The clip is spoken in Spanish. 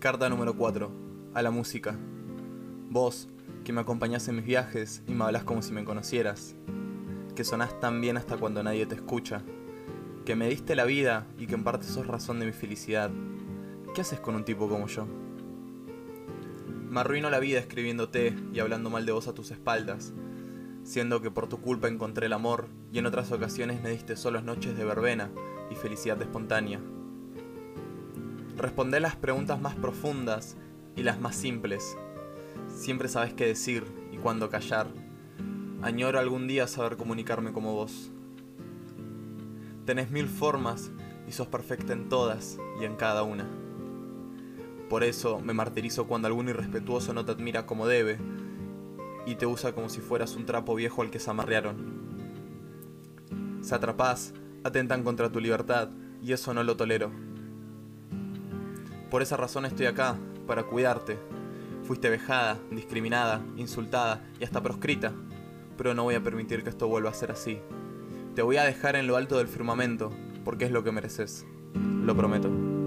Carta número 4. A la música. Vos, que me acompañás en mis viajes y me hablas como si me conocieras. Que sonás tan bien hasta cuando nadie te escucha. Que me diste la vida y que en parte sos razón de mi felicidad. ¿Qué haces con un tipo como yo? Me arruino la vida escribiéndote y hablando mal de vos a tus espaldas, siendo que por tu culpa encontré el amor y en otras ocasiones me diste solas noches de verbena y felicidad espontánea. Respondé las preguntas más profundas y las más simples. Siempre sabes qué decir y cuándo callar. Añoro algún día saber comunicarme como vos. Tenés mil formas y sos perfecta en todas y en cada una. Por eso me martirizo cuando algún irrespetuoso no te admira como debe y te usa como si fueras un trapo viejo al que se amarrearon. Se atrapás, atentan contra tu libertad y eso no lo tolero. Por esa razón estoy acá, para cuidarte. Fuiste vejada, discriminada, insultada y hasta proscrita, pero no voy a permitir que esto vuelva a ser así. Te voy a dejar en lo alto del firmamento, porque es lo que mereces. Lo prometo.